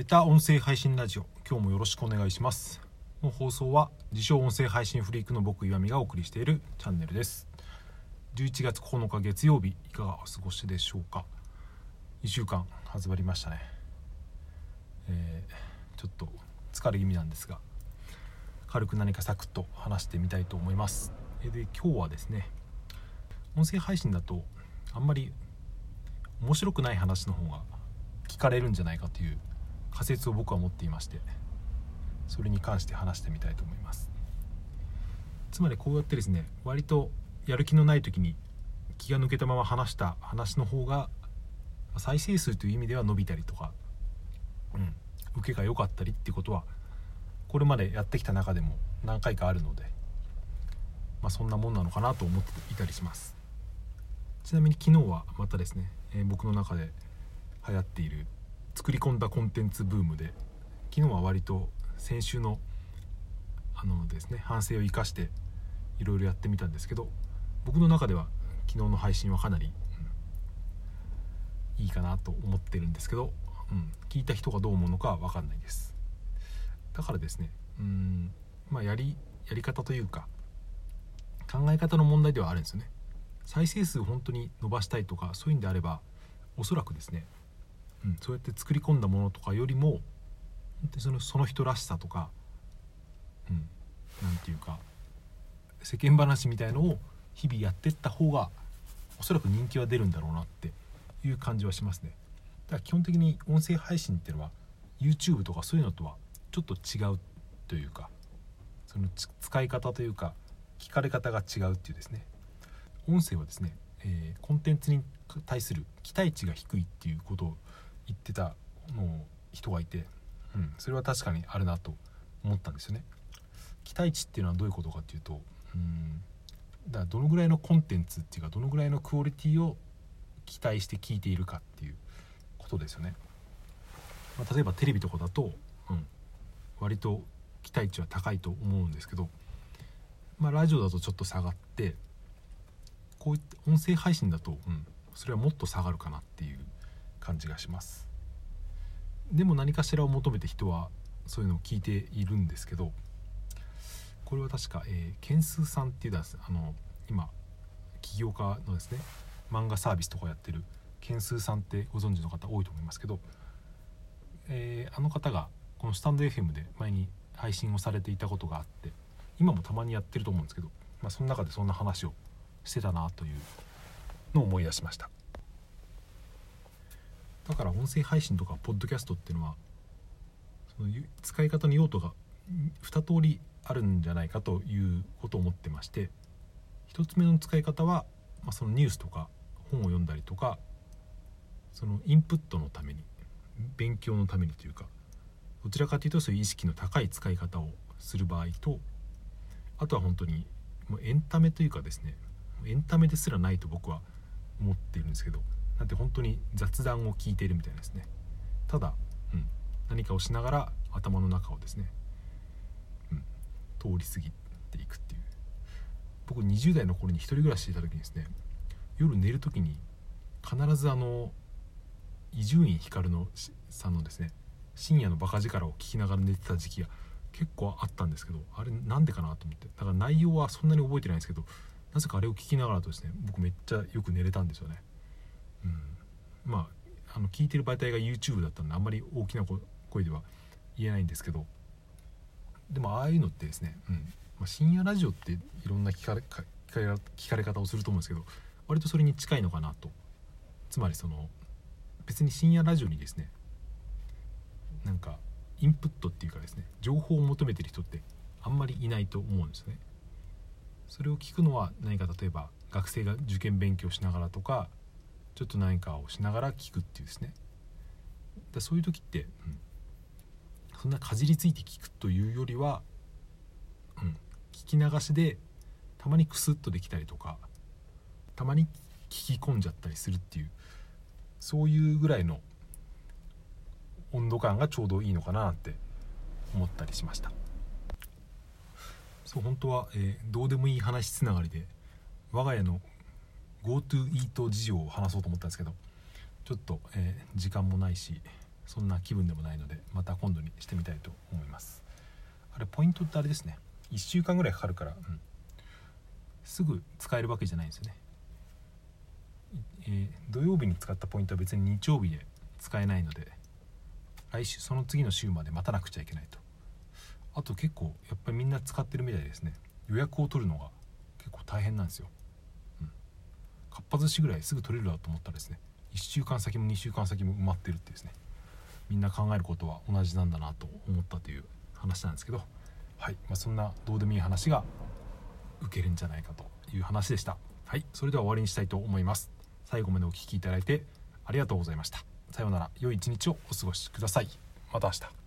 メタ音声配信ラジオ。今日もよろしくお願いします。この放送は自称音声配信フリークの僕岩見がお送りしているチャンネルです。11月9日月曜日いかがお過ごしでしょうか。1週間始まりましたね。えー、ちょっと疲れ気味なんですが軽く何かサクッと話してみたいと思います。で今日はですね音声配信だとあんまり面白くない話の方が聞かれるんじゃないかという仮説を僕は持っていましてそれに関して話してみたいと思います。つまりこうやってですね割とやる気のない時に気が抜けたまま話した話の方が再生数という意味では伸びたりとか、うん、受けが良かったりってことはこれまでやってきた中でも何回かあるので、まあ、そんなもんなのかなと思っていたりします。ちなみに昨日はまたですね、えー、僕の中で流行っている作り込んだコンテンツブームで昨日は割と先週のあのですね反省を生かしていろいろやってみたんですけど僕の中では昨日の配信はかなり、うん、いいかなと思ってるんですけど、うん、聞いた人がどう思うのかは分かんないです。だからですねうんまあやりやり方というか考え方の問題ではあるんですよね。再生数を本当に伸ばしたいとかそういうんであればおそらくですねそうやって作り込んだものとかよりもそのその人らしさとか、うん、て言うか世間話みたいのを日々やってった方がおそらく人気は出るんだろうなっていう感じはしますね。だから基本的に音声配信っていうのは YouTube とかそういうのとはちょっと違うというかその使い方というか聞かれ方が違うっていうですね。音声はですね、えー、コンテンツに対する期待値が低いっていうことを言ってたの人がいて、うん、それは確かにあるなと思ったんですよね。期待値っていうのはどういうことかっていうとうんだからどのぐらいのコンテンツっていうかどのぐらいのクオリティを期待して聞いているかっていうことですよね。まあ、例えばテレビとかだと、うん、割と期待値は高いと思うんですけど、まあ、ラジオだとちょっと下がってこういった音声配信だと、うん、それはもっと下がるかなっていう感じがしますでも何かしらを求めて人はそういうのを聞いているんですけどこれは確か、えー、ケンスーさんっていうあの今起業家のですね漫画サービスとかやってるケンスーさんってご存知の方多いと思いますけど、えー、あの方がこのスタンド FM で前に配信をされていたことがあって今もたまにやってると思うんですけど、まあ、その中でそんな話をしてたなというのを思い出しました。だから音声配信とかポッドキャストっていうのはその使い方の用途が2通りあるんじゃないかということを思ってまして1つ目の使い方は、まあ、そのニュースとか本を読んだりとかそのインプットのために勉強のためにというかどちらかというとそういう意識の高い使い方をする場合とあとは本当にもうエンタメというかですねエンタメですらないと僕は思っているんですけどなんて本当に雑談を聞いているみたいですね。ただ、うん、何かをしながら頭の中をですね、うん、通り過ぎていくっていう。僕20代の頃に1人暮らししていた時にですね夜寝る時に必ずあの伊集院光のさんのですね深夜のバカ力を聞きながら寝てた時期が結構あったんですけどあれなんでかなと思って。だから内容はそんなに覚えてないんですけどなぜかあれを聞きながらとですね僕めっちゃよく寝れたんですよね。うん、まああの聞いてる媒体が YouTube だったんであんまり大きな声では言えないんですけどでもああいうのってですね、うん。まあ、深夜ラジオっていろんな聞かれ聞かれ方をすると思うんですけど割とそれに近いのかなと。つまりその別に深夜ラジオにですねなんかインプットっていうかですね情報を求めてる人ってあんまりいないと思うんですね。それを聞くのは何か例えば学生が受験勉強しながらとかちょっと何かをしながら聞くっていうですね。だそういう時って、うん、そんなかじりついて聞くというよりは、うん、聞き流しでたまにクスッとできたりとかたまに聞き込んじゃったりするっていうそういうぐらいの温度感がちょうどいいのかなって思ったりしました。そう本当は、えー、どうでもいい話つながりで我が家の GoTo イート事情を話そうと思ったんですけどちょっと、えー、時間もないしそんな気分でもないのでまた今度にしてみたいと思います。あれポイントってあれですね。1週間ぐらいかかるから、うん、すぐ使えるわけじゃないんですよね、えー、土曜日に使ったポイントは別に日曜日で使えないので来週その次の週まで待たなくちゃいけないと。あと結構やっぱりみんな使ってるみたいですね。予約を取るのが結構大変なんですよ、かっぱ寿司ぐらいすぐ取れるだと思ったらですね。1週間先も2週間先も埋まってるってですね。みんな考えることは同じなんだなと思ったという話なんですけど。はい、まあ、そんなどうでもいい話が受けるんじゃないかという話でした。はい。それでは終わりにしたいと思います。最後までお聴きいただいてありがとうございました。さようなら。良い一日をお過ごしください。また明日。